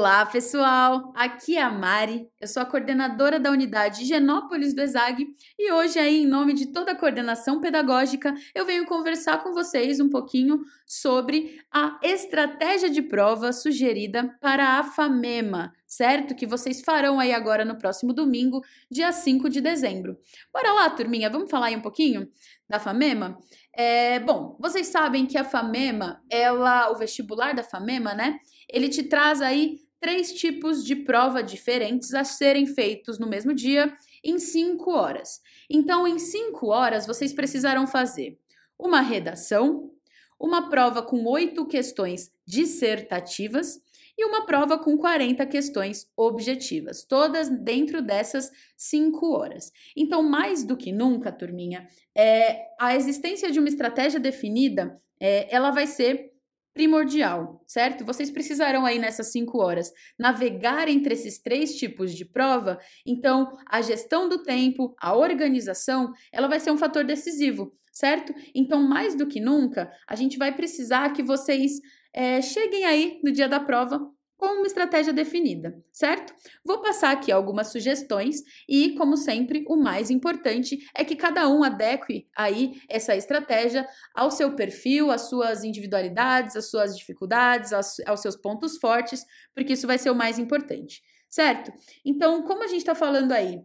Olá, pessoal! Aqui é a Mari, eu sou a coordenadora da unidade Genópolis do ESAG e hoje aí, em nome de toda a coordenação pedagógica, eu venho conversar com vocês um pouquinho sobre a estratégia de prova sugerida para a FAMEMA, certo? Que vocês farão aí agora no próximo domingo, dia 5 de dezembro. Bora lá, turminha, vamos falar aí um pouquinho da FAMEMA? É, bom, vocês sabem que a FAMEMA, ela, o vestibular da FAMEMA, né? Ele te traz aí três tipos de prova diferentes a serem feitos no mesmo dia em cinco horas. Então, em cinco horas, vocês precisarão fazer uma redação, uma prova com oito questões dissertativas e uma prova com 40 questões objetivas, todas dentro dessas cinco horas. Então, mais do que nunca, turminha, é, a existência de uma estratégia definida, é, ela vai ser primordial, certo? Vocês precisarão aí nessas cinco horas navegar entre esses três tipos de prova. Então, a gestão do tempo, a organização, ela vai ser um fator decisivo, certo? Então, mais do que nunca, a gente vai precisar que vocês é, cheguem aí no dia da prova com uma estratégia definida, certo? Vou passar aqui algumas sugestões e, como sempre, o mais importante é que cada um adeque aí essa estratégia ao seu perfil, às suas individualidades, às suas dificuldades, aos, seus pontos fortes, porque isso vai ser o mais importante, certo? Então, como a gente está falando aí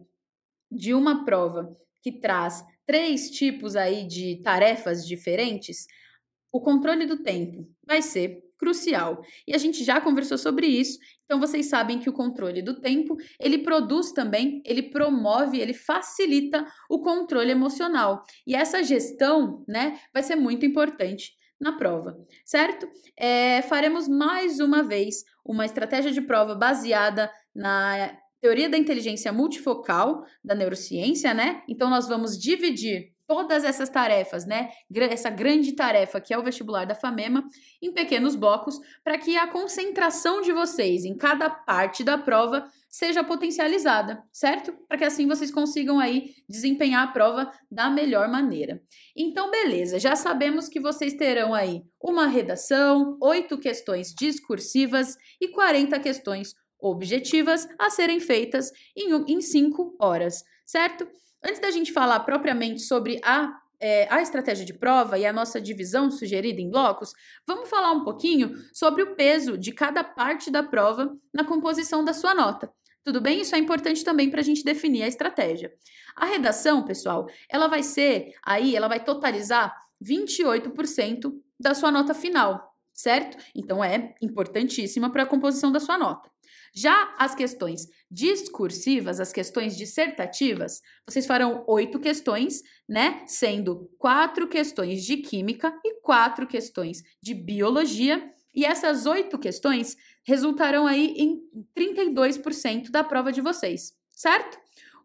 de uma prova que traz três tipos aí de tarefas diferentes, o controle do tempo vai ser crucial. E a gente já conversou sobre isso, então vocês sabem que o controle do tempo, ele produz também, ele promove, ele facilita o controle emocional. E essa gestão, né, vai ser muito importante na prova, certo? É, faremos mais uma vez uma estratégia de prova baseada na teoria da inteligência multifocal da neurociência, né? Então nós vamos dividir todas essas tarefas, né? Essa grande tarefa que é o vestibular da FAMEMA em pequenos blocos, para que a concentração de vocês em cada parte da prova seja potencializada, certo? Para que assim vocês consigam aí desempenhar a prova da melhor maneira. Então, beleza, já sabemos que vocês terão aí uma redação, oito questões discursivas e 40 questões objetivas a serem feitas em, em cinco horas, certo? Antes da gente falar propriamente sobre a, é, a estratégia de prova e a nossa divisão sugerida em blocos, vamos falar um pouquinho sobre o peso de cada parte da prova na composição da sua nota. Tudo bem? Isso é importante também para a gente definir a estratégia. A redação, pessoal, ela vai ser aí, ela vai totalizar 28% da sua nota final, certo? Então é importantíssima para a composição da sua nota. Já as questões discursivas, as questões dissertativas, vocês farão oito questões, né? Sendo quatro questões de química e quatro questões de biologia. E essas oito questões resultarão aí em 32% da prova de vocês, certo?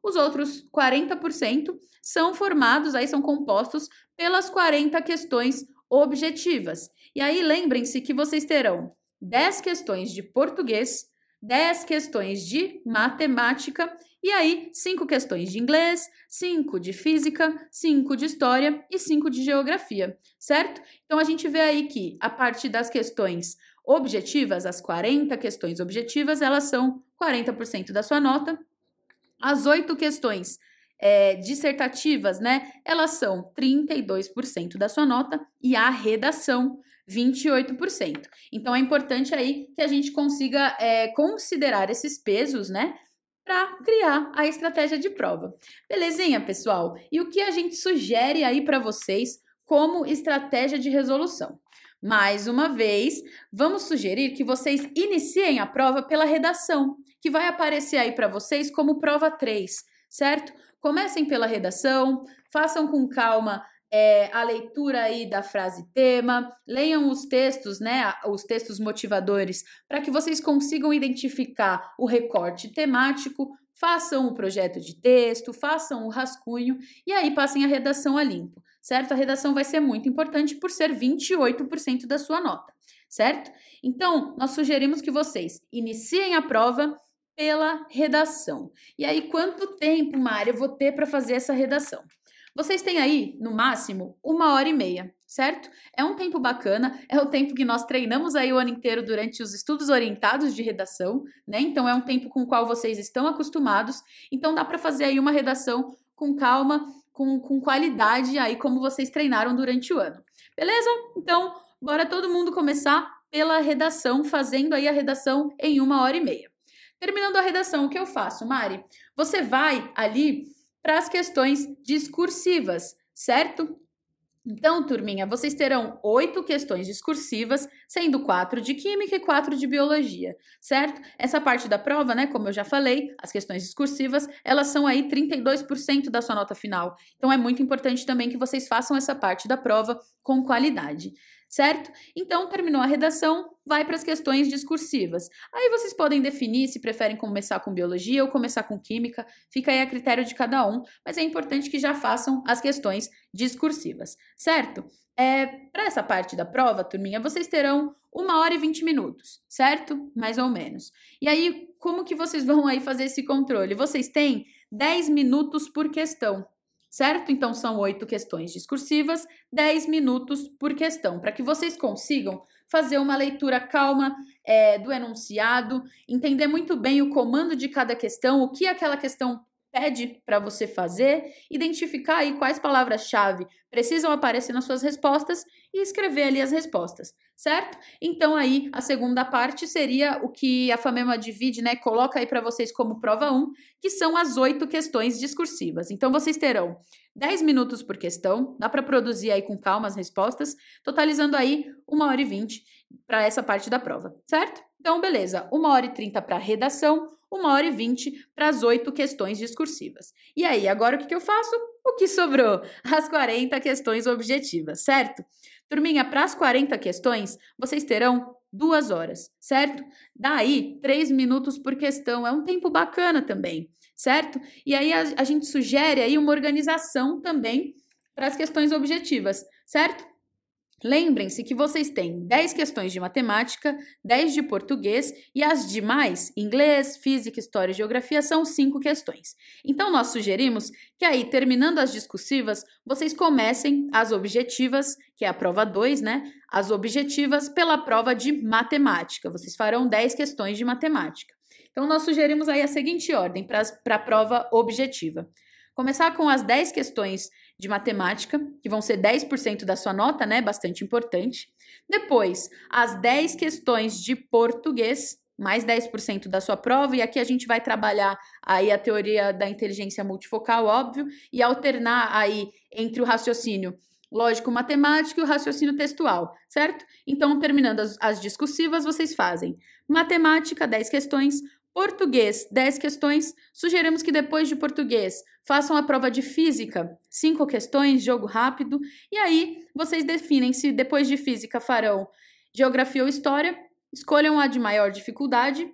Os outros 40% são formados, aí são compostos pelas 40 questões objetivas. E aí lembrem-se que vocês terão 10 questões de português, 10 questões de matemática e aí 5 questões de inglês, 5 de física, 5 de história e 5 de geografia, certo? Então a gente vê aí que a partir das questões objetivas, as 40 questões objetivas, elas são 40% da sua nota. As oito questões é, dissertativas, né? Elas são 32% da sua nota e a redação 28%. Então é importante aí que a gente consiga é, considerar esses pesos, né? Para criar a estratégia de prova. Belezinha, pessoal? E o que a gente sugere aí para vocês como estratégia de resolução? Mais uma vez, vamos sugerir que vocês iniciem a prova pela redação, que vai aparecer aí para vocês como prova 3, certo? Comecem pela redação, façam com calma é, a leitura aí da frase tema, leiam os textos, né, os textos motivadores, para que vocês consigam identificar o recorte temático, façam o projeto de texto, façam o rascunho e aí passem a redação a limpo, certo? A redação vai ser muito importante por ser 28% da sua nota, certo? Então, nós sugerimos que vocês iniciem a prova pela redação. E aí, quanto tempo, Mária, eu vou ter para fazer essa redação? Vocês têm aí, no máximo, uma hora e meia, certo? É um tempo bacana, é o tempo que nós treinamos aí o ano inteiro durante os estudos orientados de redação, né? Então é um tempo com o qual vocês estão acostumados, então dá para fazer aí uma redação com calma, com, com qualidade aí como vocês treinaram durante o ano. Beleza? Então, bora todo mundo começar pela redação, fazendo aí a redação em uma hora e meia. Terminando a redação, o que eu faço, Mari? Você vai ali para as questões discursivas, certo? Então, turminha, vocês terão oito questões discursivas, sendo quatro de química e quatro de biologia, certo? Essa parte da prova, né, como eu já falei, as questões discursivas, elas são aí 32% da sua nota final. Então, é muito importante também que vocês façam essa parte da prova com qualidade certo? Então, terminou a redação, vai para as questões discursivas. Aí vocês podem definir se preferem começar com biologia ou começar com química, fica aí a critério de cada um, mas é importante que já façam as questões discursivas, certo? É, para essa parte da prova, turminha, vocês terão uma hora e vinte minutos, certo? Mais ou menos. E aí, como que vocês vão aí fazer esse controle? Vocês têm 10 minutos por questão certo? Então são oito questões discursivas, 10 minutos por questão, para que vocês consigam fazer uma leitura calma é, do enunciado, entender muito bem o comando de cada questão, o que aquela questão pede para você fazer, identificar aí quais palavras-chave precisam aparecer nas suas respostas e escrever ali as respostas, certo? Então aí a segunda parte seria o que a Famema divide, né? Coloca aí para vocês como prova 1, que são as oito questões discursivas. Então vocês terão 10 minutos por questão, dá para produzir aí com calma as respostas, totalizando aí uma hora e 20 para essa parte da prova, certo? Então, beleza, uma hora e 30 para redação, uma hora e vinte para as oito questões discursivas. E aí, agora o que, que eu faço? O que sobrou? As 40 questões objetivas, certo? Turminha, para as 40 questões, vocês terão duas horas, certo? Daí, três minutos por questão. É um tempo bacana também, certo? E aí a, a gente sugere aí uma organização também para as questões objetivas, certo? Lembrem-se que vocês têm 10 questões de matemática, 10 de português e as demais, inglês, física, história e geografia, são 5 questões. Então, nós sugerimos que aí, terminando as discursivas, vocês comecem as objetivas, que é a prova 2, né? As objetivas pela prova de matemática. Vocês farão 10 questões de matemática. Então, nós sugerimos aí a seguinte ordem para a prova objetiva. Começar com as 10 questões de matemática, que vão ser 10% da sua nota, né? Bastante importante. Depois, as 10 questões de português, mais 10% da sua prova, e aqui a gente vai trabalhar aí a teoria da inteligência multifocal, óbvio, e alternar aí entre o raciocínio lógico-matemático e o raciocínio textual, certo? Então, terminando as, as discursivas, vocês fazem matemática, 10 questões, Português, 10 questões. Sugerimos que depois de português façam a prova de física, 5 questões, jogo rápido. E aí vocês definem se depois de física farão geografia ou história. Escolham a de maior dificuldade.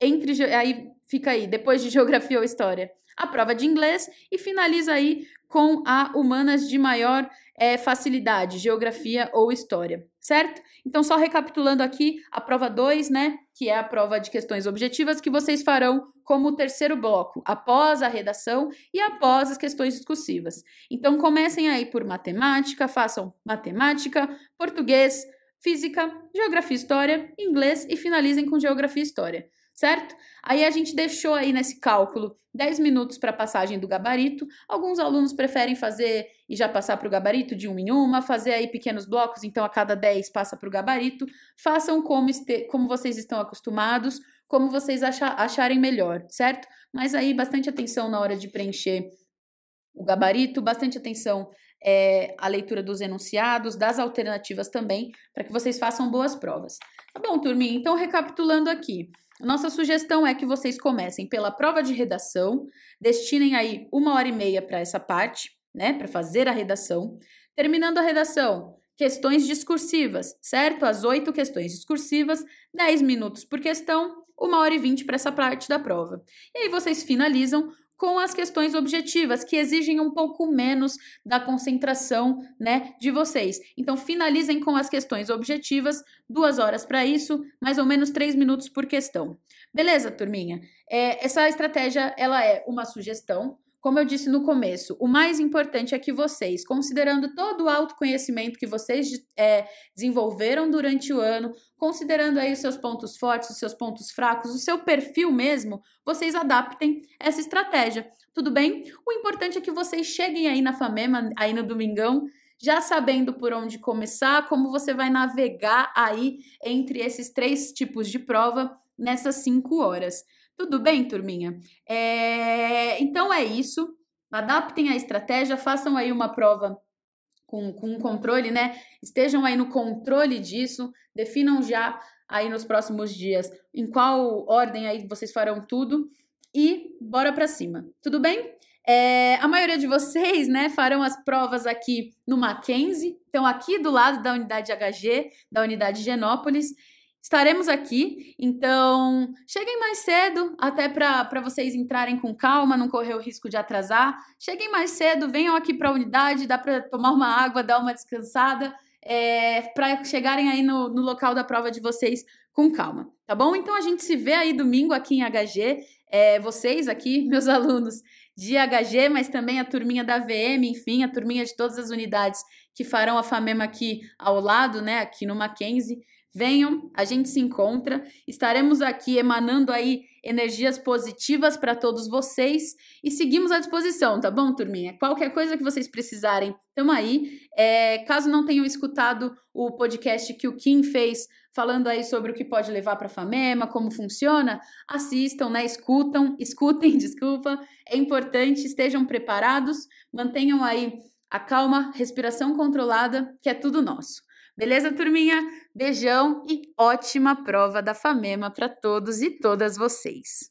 Entre aí fica aí, depois de geografia ou história, a prova de inglês e finaliza aí com a humanas de maior é, facilidade, geografia ou história, certo? Então, só recapitulando aqui, a prova 2, né, que é a prova de questões objetivas, que vocês farão como terceiro bloco, após a redação e após as questões discursivas. Então, comecem aí por matemática, façam matemática, português, física, geografia e história, inglês e finalizem com geografia e história certo? Aí a gente deixou aí nesse cálculo 10 minutos para passagem do gabarito. Alguns alunos preferem fazer e já passar para o gabarito de uma em uma, fazer aí pequenos blocos, então a cada 10 passa para o gabarito. Façam como, este, como vocês estão acostumados, como vocês achar, acharem melhor, certo? Mas aí bastante atenção na hora de preencher o gabarito, bastante atenção é, à leitura dos enunciados, das alternativas também, para que vocês façam boas provas. Tá bom, turminha? Então, recapitulando aqui. Nossa sugestão é que vocês comecem pela prova de redação, destinem aí uma hora e meia para essa parte, né, para fazer a redação. Terminando a redação, questões discursivas, certo? As oito questões discursivas, 10 minutos por questão, uma hora e vinte para essa parte da prova. E aí vocês finalizam com as questões objetivas, que exigem um pouco menos da concentração né, de vocês. Então, finalizem com as questões objetivas, duas horas para isso, mais ou menos três minutos por questão. Beleza, turminha? É, essa estratégia ela é uma sugestão. Como eu disse no começo, o mais importante é que vocês, considerando todo o autoconhecimento que vocês é, desenvolveram durante o ano, considerando aí os seus pontos fortes, os seus pontos fracos, o seu perfil mesmo, vocês adaptem essa estratégia. Tudo bem? O importante é que vocês cheguem aí na Famema, aí no domingão, já sabendo por onde começar, como você vai navegar aí entre esses três tipos de prova nessas cinco horas. Tudo bem, turminha? É... Então é isso. Adaptem a estratégia, façam aí uma prova com, com controle, né? Estejam aí no controle disso, definam já aí nos próximos dias em qual ordem aí vocês farão tudo e bora para cima. Tudo bem? É, a maioria de vocês, né, farão as provas aqui no Mackenzie, então aqui do lado da unidade HG, da unidade Genópolis. Estaremos aqui, então cheguem mais cedo, até para vocês entrarem com calma, não correr o risco de atrasar. Cheguem mais cedo, venham aqui para a unidade, dá para tomar uma água, dar uma descansada, é, para chegarem aí no, no local da prova de vocês com calma, tá bom? Então a gente se vê aí domingo aqui em HG, é, vocês aqui, meus alunos de HG, mas também a turminha da VM, enfim, a turminha de todas as unidades que farão a FAMEMA aqui ao lado, né, aqui no Mackenzie. Venham, a gente se encontra. Estaremos aqui emanando aí energias positivas para todos vocês e seguimos à disposição, tá bom, turminha? Qualquer coisa que vocês precisarem, estamos aí. É, caso não tenham escutado o podcast que o Kim fez falando aí sobre o que pode levar para a Famema, como funciona, assistam, né? Escutam, escutem, desculpa. É importante, estejam preparados, mantenham aí a calma, respiração controlada, que é tudo nosso. Beleza, turminha? Beijão e ótima prova da FAMEMA para todos e todas vocês.